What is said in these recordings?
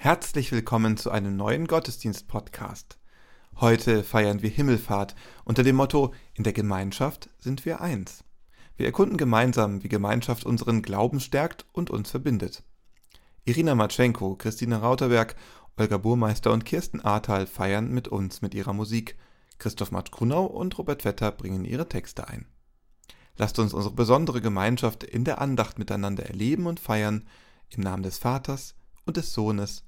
Herzlich willkommen zu einem neuen Gottesdienst-Podcast. Heute feiern wir Himmelfahrt unter dem Motto In der Gemeinschaft sind wir eins. Wir erkunden gemeinsam, wie Gemeinschaft unseren Glauben stärkt und uns verbindet. Irina Matschenko, Christine Rauterberg, Olga Burmeister und Kirsten Ahrtal feiern mit uns mit ihrer Musik. Christoph Matsch-Grunau und Robert Vetter bringen ihre Texte ein. Lasst uns unsere besondere Gemeinschaft in der Andacht miteinander erleben und feiern, im Namen des Vaters und des Sohnes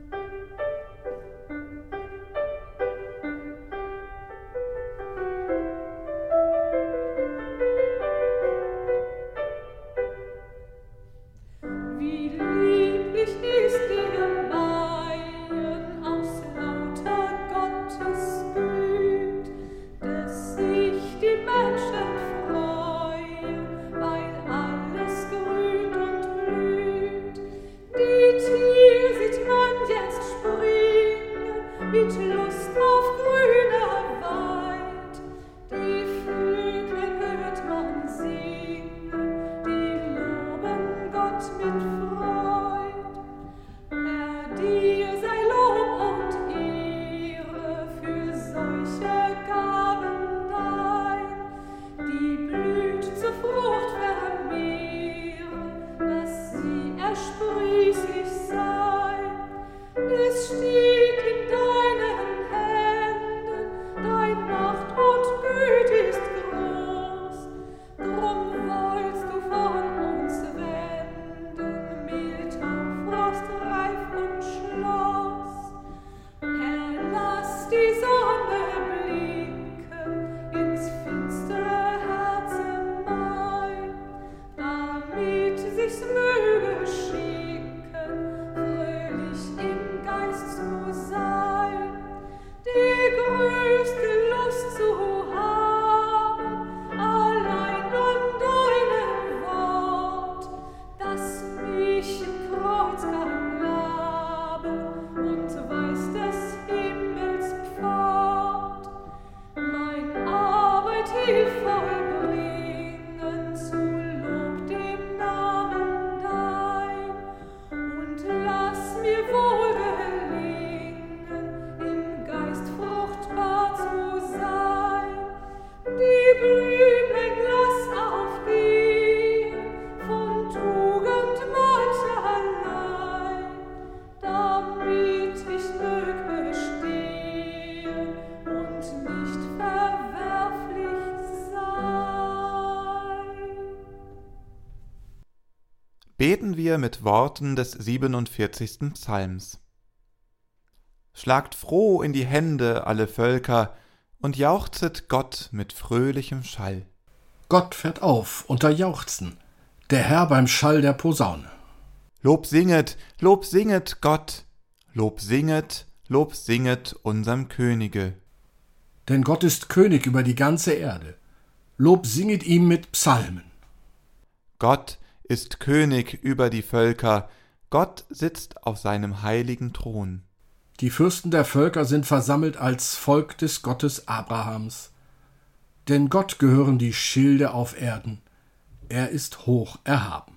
Beten wir mit Worten des 47. Psalms. Schlagt froh in die Hände alle Völker und jauchzet Gott mit fröhlichem Schall. Gott fährt auf unter Jauchzen, der Herr beim Schall der Posaune. Lob singet, Lob singet Gott, Lob singet, Lob singet unserem Könige. Denn Gott ist König über die ganze Erde. Lob singet ihm mit Psalmen. Gott ist König über die Völker, Gott sitzt auf seinem heiligen Thron. Die Fürsten der Völker sind versammelt als Volk des Gottes Abrahams. Denn Gott gehören die Schilde auf Erden, er ist hoch erhaben.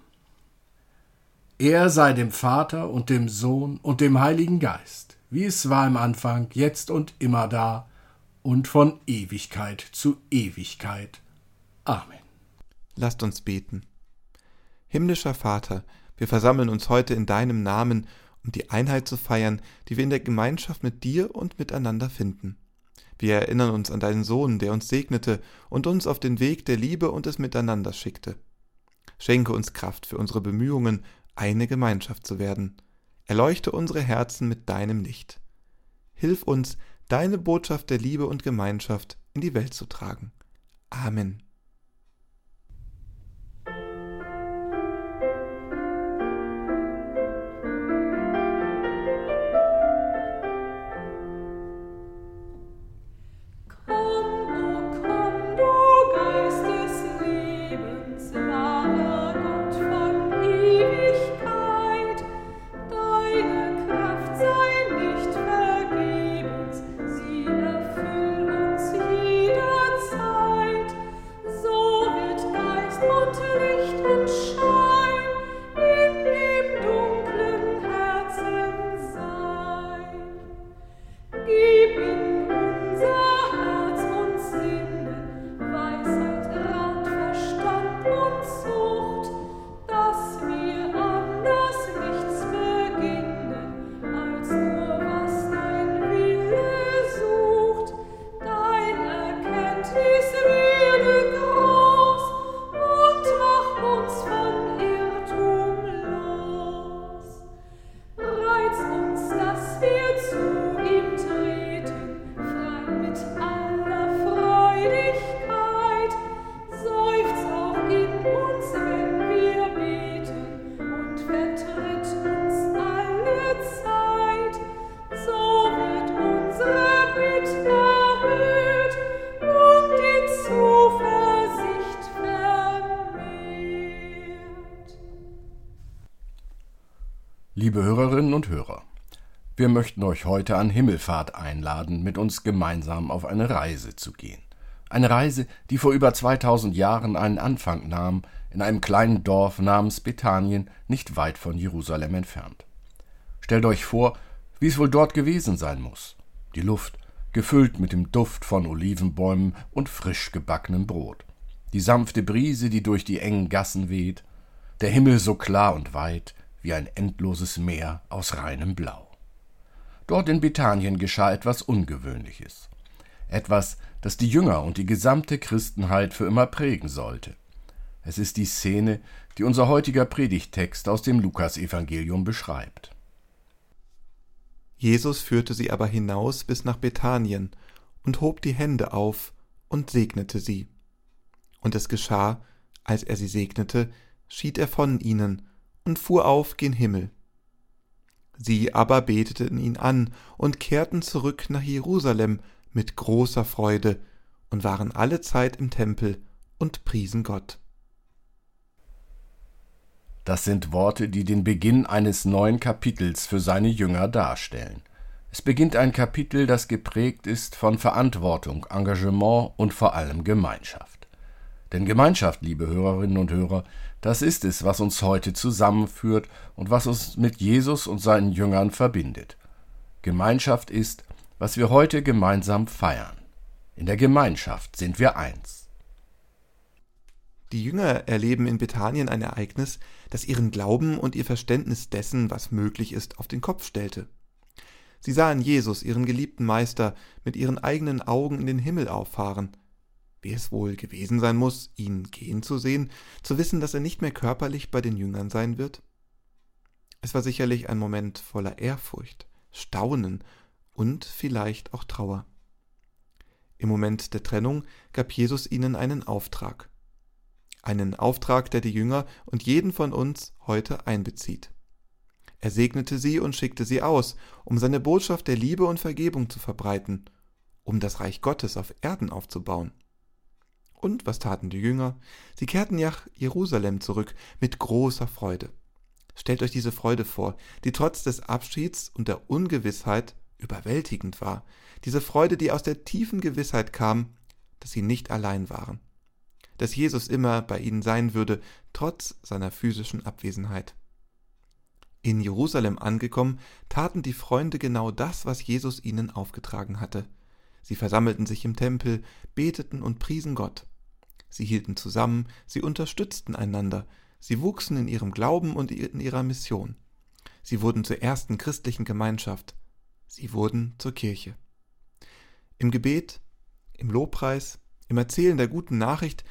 Er sei dem Vater und dem Sohn und dem Heiligen Geist, wie es war im Anfang, jetzt und immer da und von Ewigkeit zu Ewigkeit. Amen. Lasst uns beten. Himmlischer Vater, wir versammeln uns heute in deinem Namen, um die Einheit zu feiern, die wir in der Gemeinschaft mit dir und miteinander finden. Wir erinnern uns an deinen Sohn, der uns segnete und uns auf den Weg der Liebe und des Miteinanders schickte. Schenke uns Kraft für unsere Bemühungen, eine Gemeinschaft zu werden. Erleuchte unsere Herzen mit deinem Licht. Hilf uns, deine Botschaft der Liebe und Gemeinschaft in die Welt zu tragen. Amen. Hörerinnen und Hörer, wir möchten euch heute an Himmelfahrt einladen, mit uns gemeinsam auf eine Reise zu gehen. Eine Reise, die vor über 2000 Jahren einen Anfang nahm, in einem kleinen Dorf namens Bethanien, nicht weit von Jerusalem entfernt. Stellt euch vor, wie es wohl dort gewesen sein muss. Die Luft, gefüllt mit dem Duft von Olivenbäumen und frisch gebackenem Brot. Die sanfte Brise, die durch die engen Gassen weht, der Himmel so klar und weit, wie ein endloses Meer aus reinem Blau. Dort in Bethanien geschah etwas Ungewöhnliches. Etwas, das die Jünger und die gesamte Christenheit für immer prägen sollte. Es ist die Szene, die unser heutiger Predigttext aus dem Lukasevangelium beschreibt. Jesus führte sie aber hinaus bis nach Bethanien und hob die Hände auf und segnete sie. Und es geschah, als er sie segnete, schied er von ihnen und fuhr auf gen Himmel. Sie aber beteten ihn an und kehrten zurück nach Jerusalem mit großer Freude und waren alle Zeit im Tempel und priesen Gott. Das sind Worte, die den Beginn eines neuen Kapitels für seine Jünger darstellen. Es beginnt ein Kapitel, das geprägt ist von Verantwortung, Engagement und vor allem Gemeinschaft. Denn Gemeinschaft, liebe Hörerinnen und Hörer, das ist es, was uns heute zusammenführt und was uns mit Jesus und seinen Jüngern verbindet. Gemeinschaft ist, was wir heute gemeinsam feiern. In der Gemeinschaft sind wir eins. Die Jünger erleben in Bethanien ein Ereignis, das ihren Glauben und ihr Verständnis dessen, was möglich ist, auf den Kopf stellte. Sie sahen Jesus, ihren geliebten Meister, mit ihren eigenen Augen in den Himmel auffahren, wie es wohl gewesen sein muss, ihn gehen zu sehen, zu wissen, dass er nicht mehr körperlich bei den Jüngern sein wird? Es war sicherlich ein Moment voller Ehrfurcht, Staunen und vielleicht auch Trauer. Im Moment der Trennung gab Jesus ihnen einen Auftrag. Einen Auftrag, der die Jünger und jeden von uns heute einbezieht. Er segnete sie und schickte sie aus, um seine Botschaft der Liebe und Vergebung zu verbreiten, um das Reich Gottes auf Erden aufzubauen. Und was taten die Jünger? Sie kehrten nach Jerusalem zurück mit großer Freude. Stellt euch diese Freude vor, die trotz des Abschieds und der Ungewissheit überwältigend war. Diese Freude, die aus der tiefen Gewissheit kam, dass sie nicht allein waren. Dass Jesus immer bei ihnen sein würde, trotz seiner physischen Abwesenheit. In Jerusalem angekommen, taten die Freunde genau das, was Jesus ihnen aufgetragen hatte. Sie versammelten sich im Tempel, beteten und priesen Gott. Sie hielten zusammen, sie unterstützten einander, sie wuchsen in ihrem Glauben und in ihrer Mission. Sie wurden zur ersten christlichen Gemeinschaft. Sie wurden zur Kirche. Im Gebet, im Lobpreis, im Erzählen der guten Nachricht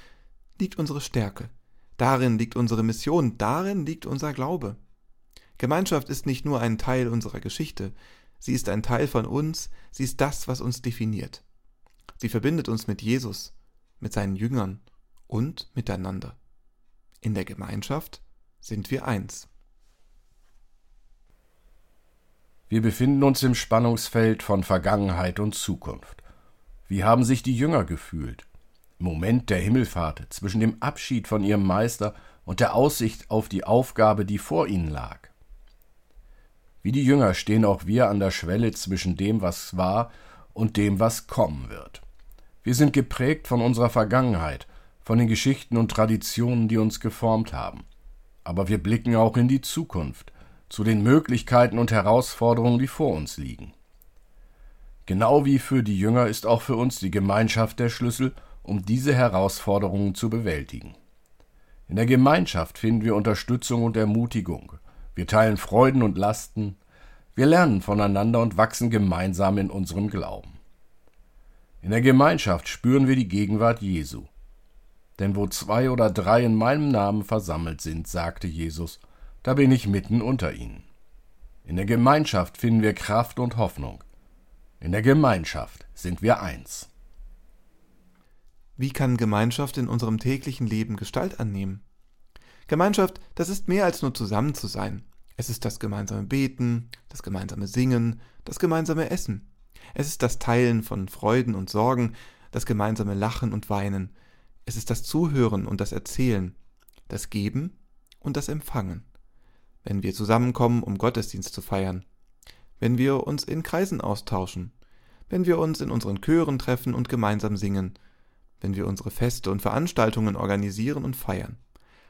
liegt unsere Stärke. Darin liegt unsere Mission, darin liegt unser Glaube. Gemeinschaft ist nicht nur ein Teil unserer Geschichte, sie ist ein Teil von uns, sie ist das, was uns definiert. Sie verbindet uns mit Jesus, mit seinen Jüngern und miteinander. In der Gemeinschaft sind wir eins. Wir befinden uns im Spannungsfeld von Vergangenheit und Zukunft. Wie haben sich die Jünger gefühlt? Im Moment der Himmelfahrt zwischen dem Abschied von ihrem Meister und der Aussicht auf die Aufgabe, die vor ihnen lag. Wie die Jünger stehen auch wir an der Schwelle zwischen dem, was war, und dem, was kommen wird. Wir sind geprägt von unserer Vergangenheit von den Geschichten und Traditionen, die uns geformt haben. Aber wir blicken auch in die Zukunft, zu den Möglichkeiten und Herausforderungen, die vor uns liegen. Genau wie für die Jünger ist auch für uns die Gemeinschaft der Schlüssel, um diese Herausforderungen zu bewältigen. In der Gemeinschaft finden wir Unterstützung und Ermutigung. Wir teilen Freuden und Lasten. Wir lernen voneinander und wachsen gemeinsam in unserem Glauben. In der Gemeinschaft spüren wir die Gegenwart Jesu. Denn wo zwei oder drei in meinem Namen versammelt sind, sagte Jesus, da bin ich mitten unter ihnen. In der Gemeinschaft finden wir Kraft und Hoffnung. In der Gemeinschaft sind wir eins. Wie kann Gemeinschaft in unserem täglichen Leben Gestalt annehmen? Gemeinschaft, das ist mehr als nur zusammen zu sein. Es ist das gemeinsame Beten, das gemeinsame Singen, das gemeinsame Essen. Es ist das Teilen von Freuden und Sorgen, das gemeinsame Lachen und Weinen, es ist das Zuhören und das Erzählen, das Geben und das Empfangen. wenn wir zusammenkommen, um Gottesdienst zu feiern, wenn wir uns in Kreisen austauschen, wenn wir uns in unseren Chören treffen und gemeinsam singen, wenn wir unsere Feste und Veranstaltungen organisieren und feiern.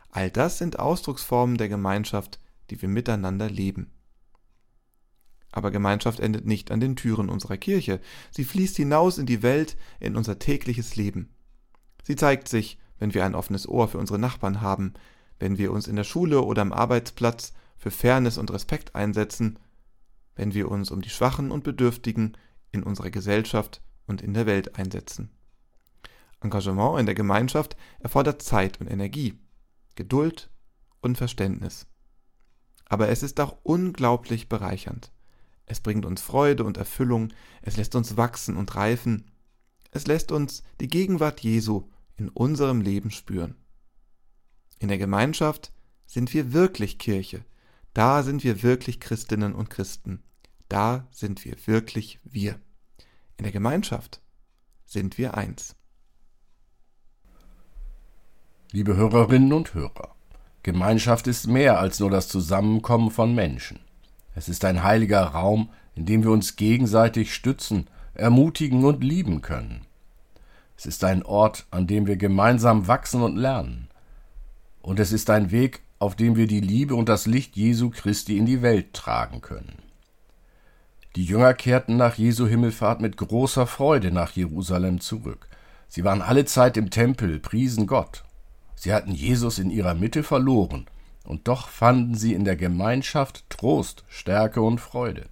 All das sind Ausdrucksformen der Gemeinschaft, die wir miteinander leben. Aber Gemeinschaft endet nicht an den Türen unserer Kirche, sie fließt hinaus in die Welt, in unser tägliches Leben. Sie zeigt sich, wenn wir ein offenes Ohr für unsere Nachbarn haben, wenn wir uns in der Schule oder am Arbeitsplatz für Fairness und Respekt einsetzen, wenn wir uns um die Schwachen und Bedürftigen in unserer Gesellschaft und in der Welt einsetzen. Engagement in der Gemeinschaft erfordert Zeit und Energie, Geduld und Verständnis. Aber es ist auch unglaublich bereichernd. Es bringt uns Freude und Erfüllung, es lässt uns wachsen und reifen, es lässt uns die Gegenwart Jesu in unserem Leben spüren. In der Gemeinschaft sind wir wirklich Kirche, da sind wir wirklich Christinnen und Christen, da sind wir wirklich wir. In der Gemeinschaft sind wir eins. Liebe Hörerinnen und Hörer, Gemeinschaft ist mehr als nur das Zusammenkommen von Menschen. Es ist ein heiliger Raum, in dem wir uns gegenseitig stützen, ermutigen und lieben können. Es ist ein Ort, an dem wir gemeinsam wachsen und lernen. Und es ist ein Weg, auf dem wir die Liebe und das Licht Jesu Christi in die Welt tragen können. Die Jünger kehrten nach Jesu Himmelfahrt mit großer Freude nach Jerusalem zurück. Sie waren alle Zeit im Tempel, priesen Gott. Sie hatten Jesus in ihrer Mitte verloren, und doch fanden sie in der Gemeinschaft Trost, Stärke und Freude.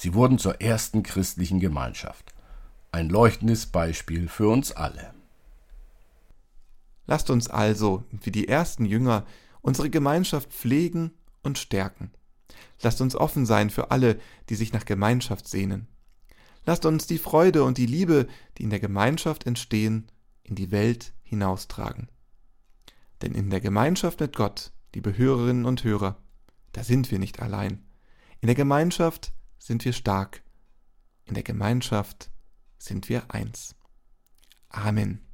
Sie wurden zur ersten christlichen Gemeinschaft. Ein leuchtendes Beispiel für uns alle. Lasst uns also, wie die ersten Jünger, unsere Gemeinschaft pflegen und stärken. Lasst uns offen sein für alle, die sich nach Gemeinschaft sehnen. Lasst uns die Freude und die Liebe, die in der Gemeinschaft entstehen, in die Welt hinaustragen. Denn in der Gemeinschaft mit Gott, liebe Hörerinnen und Hörer, da sind wir nicht allein. In der Gemeinschaft sind wir stark. In der Gemeinschaft sind wir eins. Amen.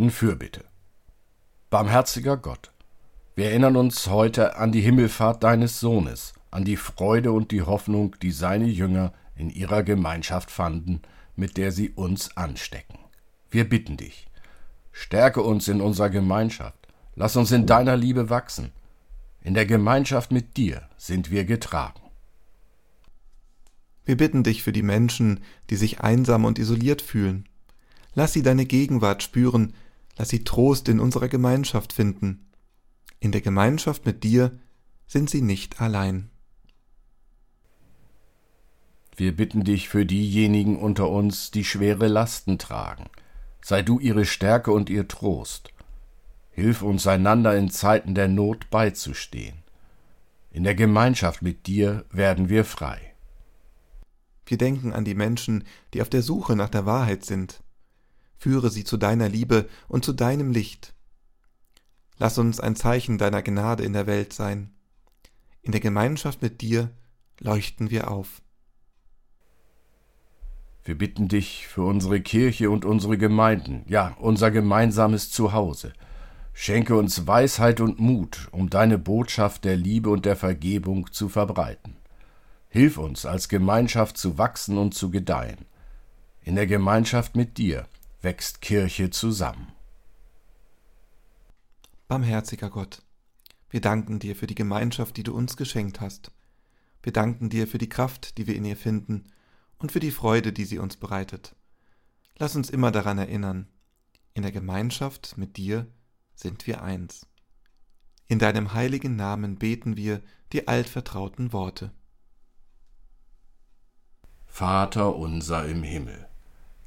Wir erhalten Fürbitte. Barmherziger Gott, wir erinnern uns heute an die Himmelfahrt deines Sohnes, an die Freude und die Hoffnung, die seine Jünger in ihrer Gemeinschaft fanden, mit der sie uns anstecken. Wir bitten dich, stärke uns in unserer Gemeinschaft, lass uns in deiner Liebe wachsen. In der Gemeinschaft mit dir sind wir getragen. Wir bitten dich für die Menschen, die sich einsam und isoliert fühlen, Lass sie deine Gegenwart spüren, lass sie Trost in unserer Gemeinschaft finden. In der Gemeinschaft mit dir sind sie nicht allein. Wir bitten dich für diejenigen unter uns, die schwere Lasten tragen. Sei du ihre Stärke und ihr Trost. Hilf uns einander in Zeiten der Not beizustehen. In der Gemeinschaft mit dir werden wir frei. Wir denken an die Menschen, die auf der Suche nach der Wahrheit sind. Führe sie zu deiner Liebe und zu deinem Licht. Lass uns ein Zeichen deiner Gnade in der Welt sein. In der Gemeinschaft mit dir leuchten wir auf. Wir bitten dich für unsere Kirche und unsere Gemeinden, ja, unser gemeinsames Zuhause. Schenke uns Weisheit und Mut, um deine Botschaft der Liebe und der Vergebung zu verbreiten. Hilf uns, als Gemeinschaft zu wachsen und zu gedeihen. In der Gemeinschaft mit dir wächst Kirche zusammen. Barmherziger Gott, wir danken dir für die Gemeinschaft, die du uns geschenkt hast. Wir danken dir für die Kraft, die wir in ihr finden, und für die Freude, die sie uns bereitet. Lass uns immer daran erinnern, in der Gemeinschaft mit dir sind wir eins. In deinem heiligen Namen beten wir die altvertrauten Worte. Vater unser im Himmel,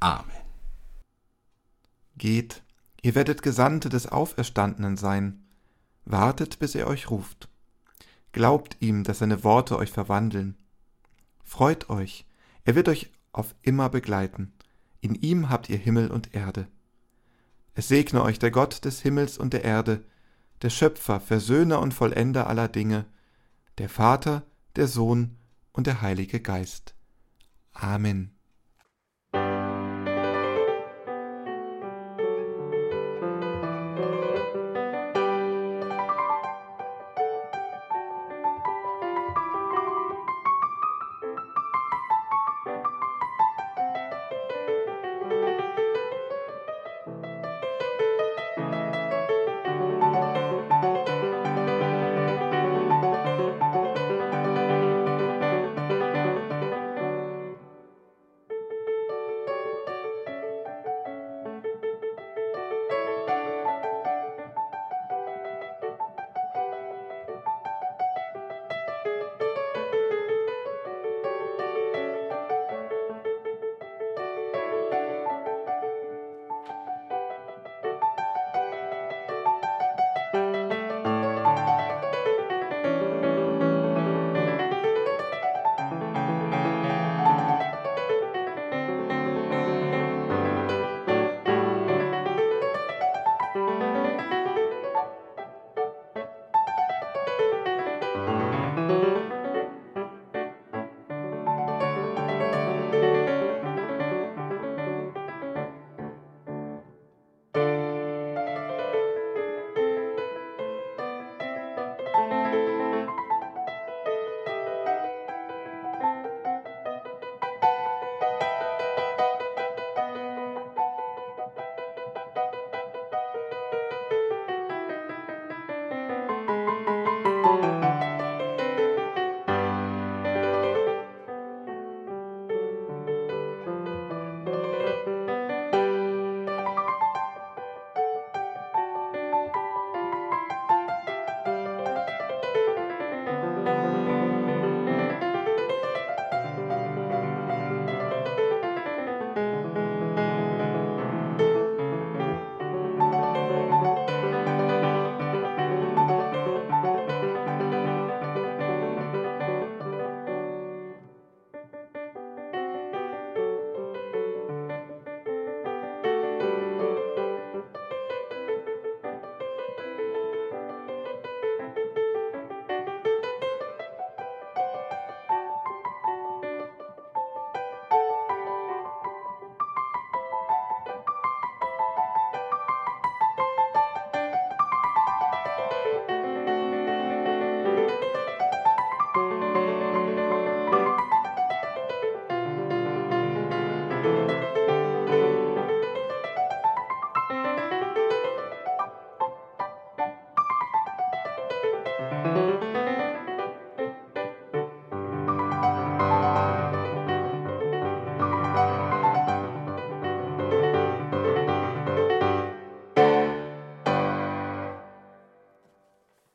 Amen. Geht Ihr werdet Gesandte des Auferstandenen sein. Wartet, bis er euch ruft. Glaubt ihm, dass seine Worte euch verwandeln. Freut euch, er wird euch auf immer begleiten. In ihm habt ihr Himmel und Erde. Es segne euch der Gott des Himmels und der Erde, der Schöpfer, Versöhner und Vollender aller Dinge, der Vater, der Sohn und der Heilige Geist. Amen.